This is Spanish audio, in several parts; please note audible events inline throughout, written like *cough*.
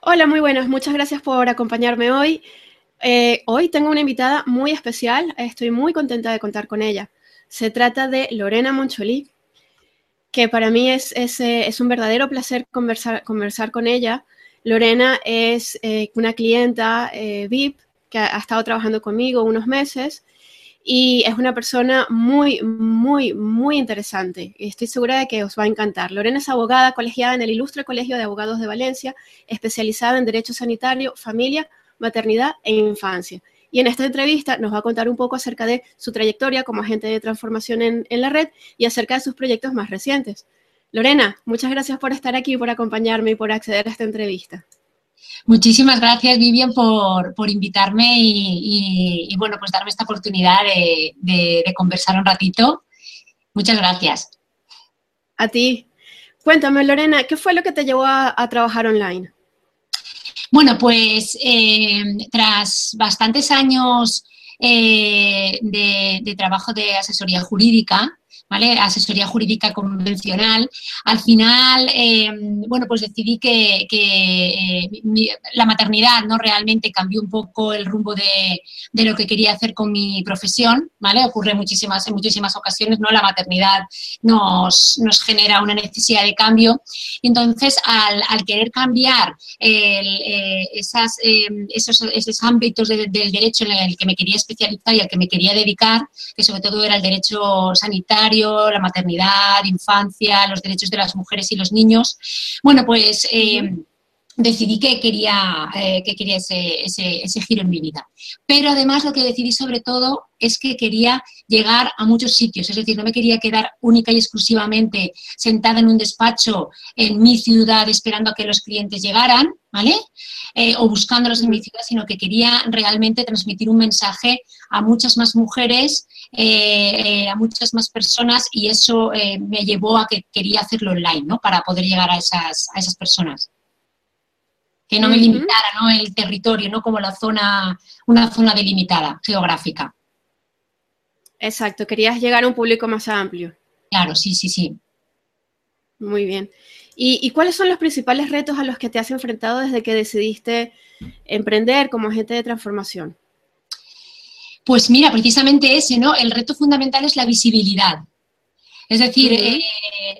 Hola, muy buenas. Muchas gracias por acompañarme hoy. Eh, hoy tengo una invitada muy especial. Estoy muy contenta de contar con ella. Se trata de Lorena Moncholí, que para mí es, es, eh, un verdadero placer conversar, conversar con ella. Lorena es eh, una clienta VIP que ha, estado trabajando conmigo unos meses y es una persona muy, muy, muy interesante. Estoy segura de que os va a encantar. Lorena es abogada colegiada en el Ilustre Colegio de Abogados de Valencia, especializada en Derecho Sanitario, Familia, Maternidad e Infancia. Y en esta entrevista nos va a contar un poco acerca de su trayectoria como agente de transformación en, en la red y acerca de sus proyectos más recientes. Lorena, muchas gracias por estar aquí, por acompañarme y por acceder a esta entrevista. Muchísimas gracias, Vivian, por, invitarme y, bueno, pues darme esta oportunidad de, conversar un ratito. Muchas gracias. A ti. Cuéntame, Lorena, ¿qué fue lo que te llevó a, trabajar online? Bueno, pues eh, tras bastantes años eh, de, trabajo de asesoría jurídica, ¿vale? Asesoría jurídica convencional. Al final, eh, bueno, pues decidí que, eh, la maternidad, ¿no? Realmente cambió un poco el rumbo de, lo que quería hacer con mi profesión, ¿vale? Ocurre muchísimas, en muchísimas ocasiones, ¿no? La maternidad nos, genera una necesidad de cambio. Y entonces, al, querer cambiar eh, esos, esos, ámbitos del derecho en el que me quería especializar y al que me quería dedicar, que sobre todo era el derecho sanitario, la maternidad, infancia, los derechos de las mujeres y los niños. Bueno, pues eh, decidí que quería, eh, que quería ese, giro en mi vida. Pero además lo que decidí sobre todo es que quería llegar a muchos sitios, es decir, no me quería quedar única y exclusivamente sentada en un despacho en mi ciudad esperando a que los clientes llegaran, ¿vale? Eh, o buscándolos en mi ciudad, sino que quería realmente transmitir un mensaje a muchas más mujeres, eh, a muchas más personas y eso me llevó a que quería hacerlo online, ¿no? Para poder llegar a esas, a esas personas que no me limitara ¿no? el territorio, no como la zona, una zona delimitada geográfica. Exacto, querías llegar a un público más amplio. Claro, sí, sí, sí. Muy bien. ¿Y, cuáles son los principales retos a los que te has enfrentado desde que decidiste emprender como agente de transformación? Pues mira, precisamente ese, ¿no? El reto fundamental es la visibilidad. Es decir, eh,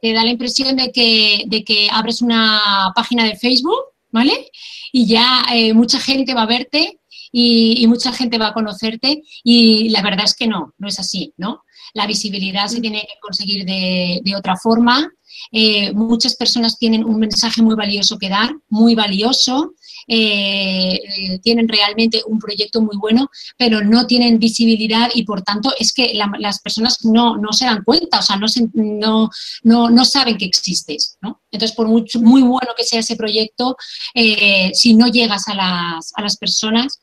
te da la impresión de que, de que abres una página de Facebook ¿vale? Y ya eh, mucha gente va a verte y, mucha gente va a conocerte y la verdad es que no, no es así, ¿no? La visibilidad se mm. tiene que conseguir de, de otra forma. Eh, muchas personas tienen un mensaje muy valioso que dar, muy valioso, eh, tienen realmente un proyecto muy bueno, pero no tienen visibilidad y por tanto es que las personas no, se dan cuenta, o sea, no, no, no, saben que existes. ¿no? Entonces, por mucho, muy bueno que sea ese proyecto, eh, si no llegas a las, a las personas,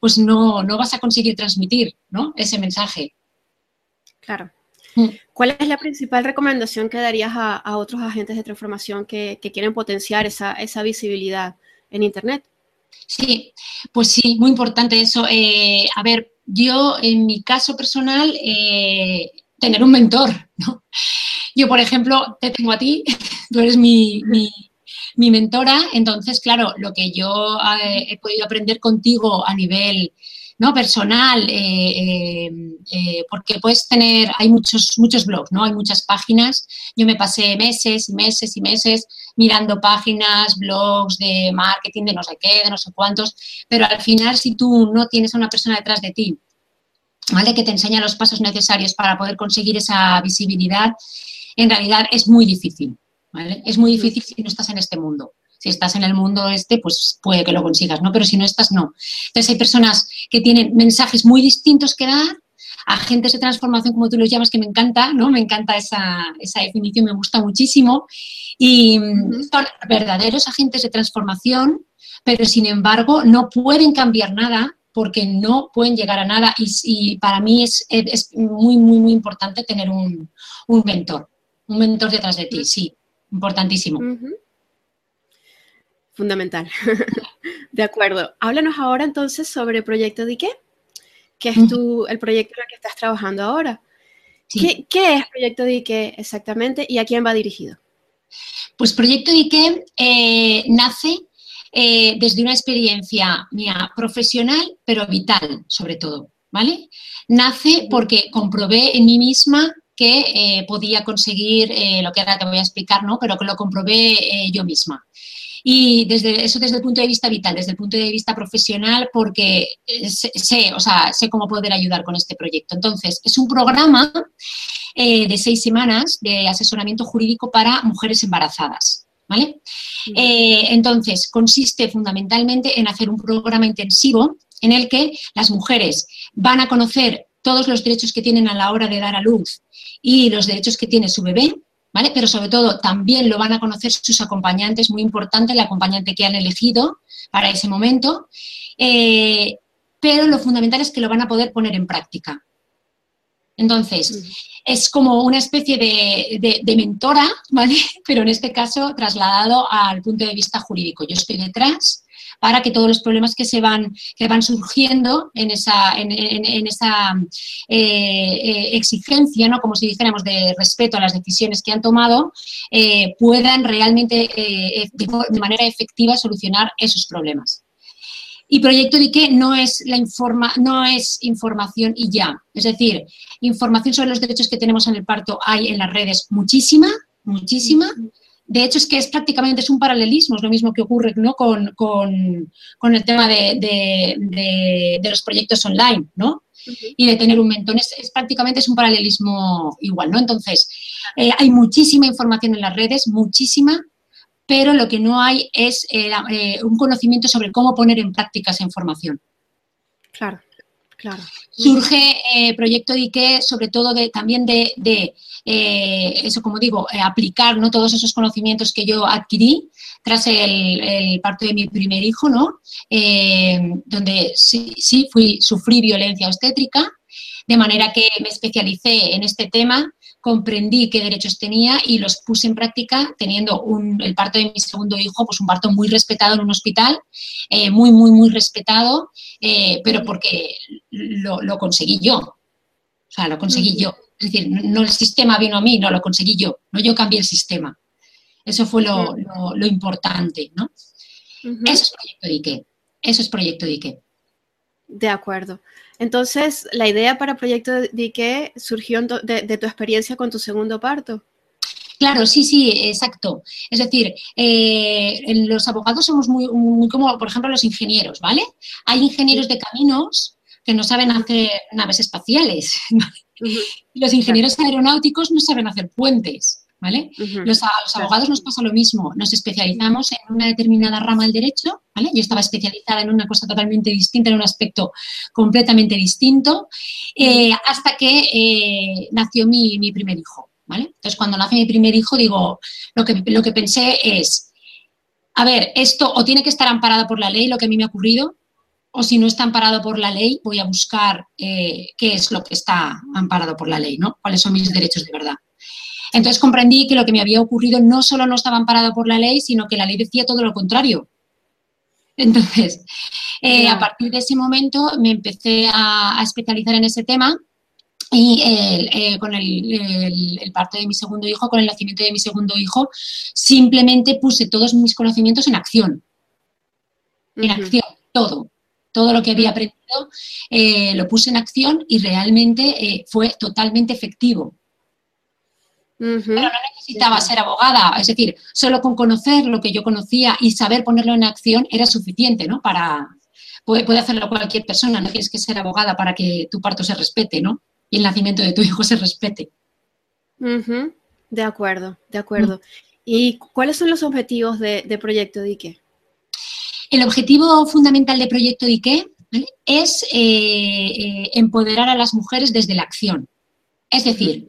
pues no, no vas a conseguir transmitir ¿no? ese mensaje. Claro. Mm. ¿Cuál es la principal recomendación que darías a, otros agentes de transformación que, quieren potenciar esa, esa visibilidad? En Internet. Sí, pues sí, muy importante eso. Eh, a ver, yo en mi caso personal, eh, tener un mentor, ¿no? Yo, por ejemplo, te tengo a ti, *laughs* tú eres mi, mentora, entonces, claro, lo que yo eh, he podido aprender contigo a nivel ¿no? personal, porque puedes tener, hay muchos, muchos blogs, ¿no? Hay muchas páginas. Yo me pasé meses y meses y meses mirando páginas, blogs de marketing, de no sé qué, de no sé cuántos, pero al final si tú no tienes a una persona detrás de ti, ¿vale? Que te enseña los pasos necesarios para poder conseguir esa visibilidad, en realidad es muy difícil, ¿vale? Es muy difícil si no estás en este mundo. Si estás en el mundo este, pues puede que lo consigas, ¿no? Pero si no estás, no. Entonces hay personas que tienen mensajes muy distintos que dar, agentes de transformación, como tú los llamas, que me encanta, ¿no? Me encanta esa, definición, me gusta muchísimo. Y son verdaderos agentes de transformación, pero sin embargo no pueden cambiar nada porque no pueden llegar a nada. Y, para mí es, muy, muy, muy importante tener un, mentor, un mentor detrás de ti, sí, importantísimo. Fundamental. *laughs* de acuerdo. Háblanos ahora entonces sobre Proyecto Dique, que es tu, el proyecto en el que estás trabajando ahora. ¿Qué, es Proyecto Dique exactamente y a quién va dirigido? Pues Proyecto Dique eh, nace eh, desde una experiencia mía profesional, pero vital, sobre todo, ¿vale? Nace porque comprobé en mí misma que eh, podía conseguir eh, lo que ahora te voy a explicar, ¿no? Pero que lo comprobé yo misma. Y desde eso desde el punto de vista vital, desde el punto de vista profesional, porque sé, o sea, sé cómo poder ayudar con este proyecto. Entonces, es un programa de seis semanas de asesoramiento jurídico para mujeres embarazadas. ¿vale? Eh, entonces, consiste fundamentalmente en hacer un programa intensivo en el que las mujeres van a conocer todos los derechos que tienen a la hora de dar a luz y los derechos que tiene su bebé, ¿vale? Pero sobre todo también lo van a conocer sus acompañantes, muy importante, el acompañante que han elegido para ese momento. Eh, pero lo fundamental es que lo van a poder poner en práctica. Entonces, es como una especie de, mentora, ¿vale? *laughs* Pero en este caso trasladado al punto de vista jurídico. Yo estoy detrás para que todos los problemas que se van, que van surgiendo en esa, en, esa eh, eh, exigencia, ¿no? como si dijéramos, de respeto a las decisiones que han tomado, eh, puedan realmente de manera efectiva solucionar esos problemas. Y Proyecto DIQUE no es, la informa, no es información y ya. Es decir, información sobre los derechos que tenemos en el parto hay en las redes muchísima, muchísima. De hecho, es que es prácticamente es un paralelismo, es lo mismo que ocurre ¿no? con, el tema de, los proyectos online, ¿no? Y de tener un mentón, es, prácticamente es un paralelismo igual, ¿no? Entonces, eh, hay muchísima información en las redes, muchísima, pero lo que no hay es eh, eh, un conocimiento sobre cómo poner en práctica esa información. Claro, claro. Surge eh, Proyecto DIQUE sobre todo de, también de, eso, como digo, aplicar ¿no? todos esos conocimientos que yo adquirí tras el, parto de mi primer hijo, ¿no? donde sí, sí fui, sufrí violencia obstétrica, de manera que me especialicé en este tema comprendí qué derechos tenía y los puse en práctica teniendo el parto de mi segundo hijo, pues un parto muy respetado en un hospital, eh, muy, muy, muy respetado, eh, pero porque lo, conseguí yo. O sea, lo conseguí yo. Es decir, no el sistema vino a mí, no, lo conseguí yo. No yo cambié el sistema. Eso fue lo, importante, ¿no? Eso es Proyecto Dique. Eso es Proyecto Dique. De acuerdo. Entonces, la idea para Proyecto Dique surgió de, tu experiencia con tu segundo parto. Claro, sí, sí, exacto. Es decir, eh, los abogados somos muy, muy como, por ejemplo, los ingenieros, ¿vale? Hay ingenieros de caminos que no saben hacer naves espaciales. *laughs* Los ingenieros aeronáuticos no saben hacer puentes. ¿Vale? los, abogados nos pasa lo mismo, nos especializamos en una determinada rama del derecho, ¿vale? Yo estaba especializada en una cosa totalmente distinta, en un aspecto completamente distinto, eh, hasta que eh, nació mi, primer hijo, ¿vale? Entonces, cuando nace mi primer hijo, digo, lo que, lo que pensé es, a ver, esto o tiene que estar amparado por la ley, lo que a mí me ha ocurrido, o si no está amparado por la ley, voy a buscar eh, qué es lo que está amparado por la ley, ¿no? ¿Cuáles son mis derechos de verdad? Entonces comprendí que lo que me había ocurrido no solo no estaba amparado por la ley, sino que la ley decía todo lo contrario. Entonces, eh, a partir de ese momento me empecé a, especializar en ese tema y eh, con el, parto de mi segundo hijo, con el nacimiento de mi segundo hijo, simplemente puse todos mis conocimientos en acción. En acción, todo. Todo lo que había aprendido eh, lo puse en acción y realmente fue totalmente efectivo. Pero no necesitaba ser abogada, es decir, solo con conocer lo que yo conocía y saber ponerlo en acción era suficiente, ¿no? Para, puede, hacerlo cualquier persona, no tienes que ser abogada para que tu parto se respete, ¿no? Y el nacimiento de tu hijo se respete. De acuerdo, de acuerdo. Mm. ¿Y cuáles son los objetivos de, Proyecto Dique? El objetivo fundamental de Proyecto Dique es eh, eh, empoderar a las mujeres desde la acción. Es decir,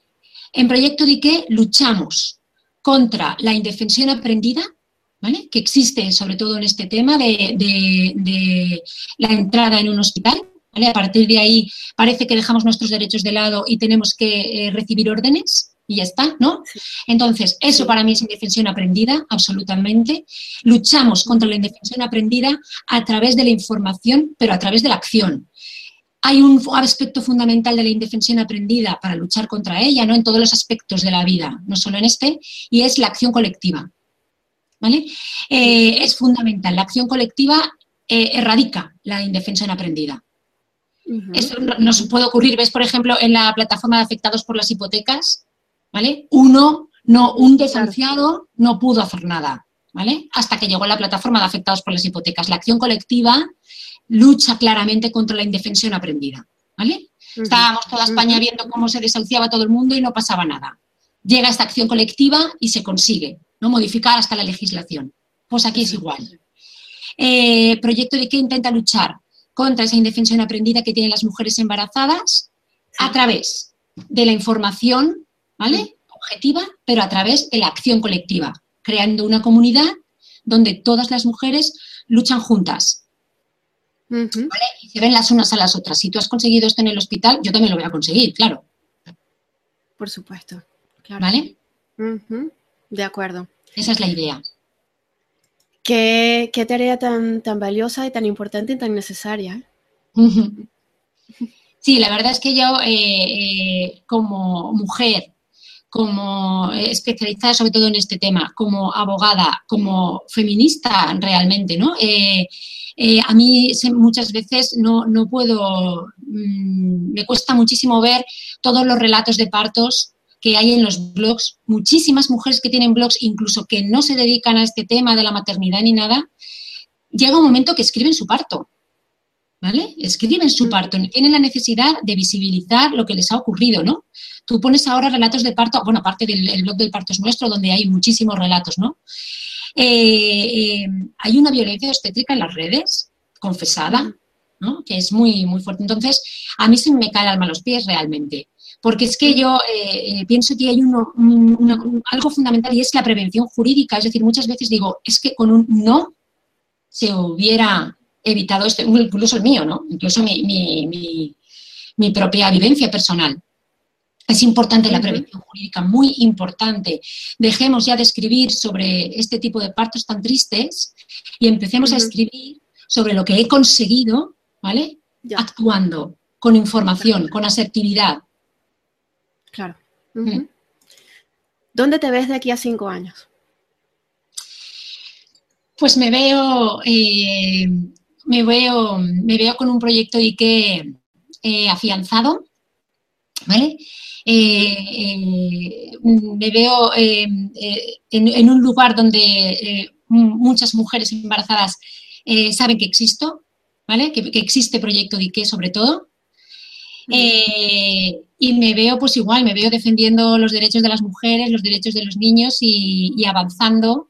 en Proyecto DIQUE luchamos contra la indefensión aprendida, ¿vale? que existe sobre todo en este tema de, la entrada en un hospital. A partir de ahí parece que dejamos nuestros derechos de lado y tenemos que eh, recibir órdenes y ya está, ¿no? Entonces, eso para mí es indefensión aprendida, absolutamente. Luchamos contra la indefensión aprendida a través de la información, pero a través de la acción hay un aspecto fundamental de la indefensión aprendida para luchar contra ella, ¿no? En todos los aspectos de la vida, no solo en este, y es la acción colectiva. ¿vale? Eh, es fundamental. La acción colectiva eh, erradica la indefensión aprendida. Eso no, se puede ocurrir, ves, por ejemplo, en la plataforma de afectados por las hipotecas, ¿vale? Uno, no, un desahuciado no pudo hacer nada, ¿vale? Hasta que llegó la plataforma de afectados por las hipotecas. La acción colectiva lucha claramente contra la indefensión aprendida, ¿vale? Estábamos toda España viendo cómo se desahuciaba todo el mundo y no pasaba nada. Llega esta acción colectiva y se consigue, ¿no? Modificar hasta la legislación. Pues aquí es igual. Eh, proyecto de qué intenta luchar contra esa indefensión aprendida que tienen las mujeres embarazadas a través de la información, ¿vale? Objetiva, pero a través de la acción colectiva, creando una comunidad donde todas las mujeres luchan juntas. Y se ven las unas a las otras. Si tú has conseguido esto en el hospital, yo también lo voy a conseguir, claro. Por supuesto. ¿Vale? De acuerdo. Esa es la idea. Qué, tarea tan, tan valiosa y tan importante y tan necesaria. Sí, la verdad es que yo eh, eh, como mujer, como especializada sobre todo en este tema, como abogada, como feminista realmente, ¿no? Eh, a mí muchas veces no, no puedo, mm, me cuesta muchísimo ver todos los relatos de partos que hay en los blogs, muchísimas mujeres que tienen blogs, incluso que no se dedican a este tema de la maternidad ni nada, llega un momento que escriben su parto. ¿Vale? Escriben su parto, tienen la necesidad de visibilizar lo que les ha ocurrido, ¿no? Tú pones ahora relatos de parto, bueno, aparte del blog del parto es nuestro, donde hay muchísimos relatos, ¿no? Eh, eh, hay una violencia obstétrica en las redes, confesada, ¿no? Que es muy, muy fuerte. Entonces, a mí se me cae el alma a los pies realmente porque es que yo eh, eh, pienso que hay uno, algo fundamental y es la prevención jurídica. Es decir, muchas veces digo, es que con un no se hubiera evitado esto, incluso el mío, ¿no? Incluso mi, propia vivencia personal. Es importante la prevención jurídica, muy importante. Dejemos ya de escribir sobre este tipo de partos tan tristes y empecemos a escribir sobre lo que he conseguido, ¿vale? Actuando, con información, con asertividad, Claro. ¿Dónde te ves de aquí a cinco años? Pues me veo, eh, me veo, me veo con un proyecto IKE eh, afianzado, ¿vale? Eh, me veo en, un lugar donde muchas mujeres embarazadas saben que existo, ¿vale? Que, que existe proyecto de IKE sobre todo. Eh, y me veo pues igual, me veo defendiendo los derechos de las mujeres, los derechos de los niños y, avanzando,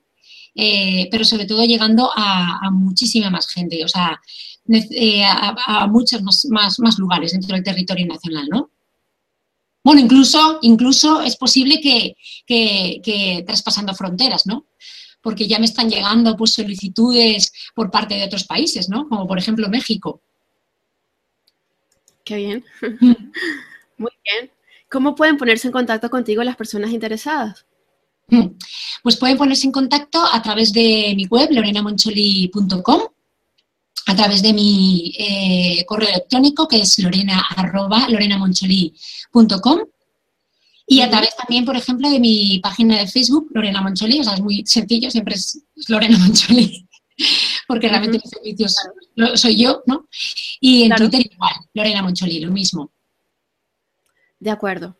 eh, pero sobre todo llegando a, muchísima más gente, o sea, eh, a, muchos más, más, lugares dentro del territorio nacional, ¿no? Bueno, incluso, incluso es posible que, que, traspasando fronteras, ¿no? Porque ya me están llegando pues, solicitudes por parte de otros países, ¿no? Como por ejemplo México. Qué bien. *laughs* Muy bien. ¿Cómo pueden ponerse en contacto contigo las personas interesadas? Mm. Pues pueden ponerse en contacto a través de mi web, lorenamoncholi.com, a través de mi eh, correo electrónico, que es lorena, lorenamoncholi.com, y a través también, por ejemplo, de mi página de Facebook, Lorena Moncholi, o sea, es muy sencillo, siempre es, Lorena Moncholi, *laughs* porque realmente mis servicios soy yo, ¿no? Y en Twitter igual, Lorena Moncholi, lo mismo. De acuerdo.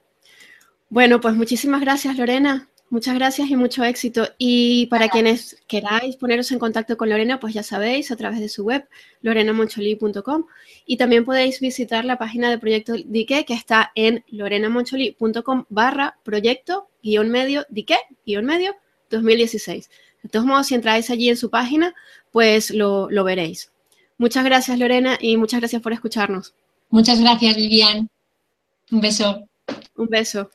Bueno, pues muchísimas gracias, Lorena. Muchas gracias y mucho éxito. Y para quienes queráis poneros en contacto con Lorena, pues ya sabéis, a través de su web, lorenamoncholi.com. Y también podéis visitar la página de Proyecto Dique, que está en lorenamoncholi.com barra proyecto guion medio Dique guion medio 2016. De todos modos, si entráis allí en su página, pues lo, lo veréis. Muchas gracias, Lorena, y muchas gracias por escucharnos. Muchas gracias, Vivian. Un beso. Un beso.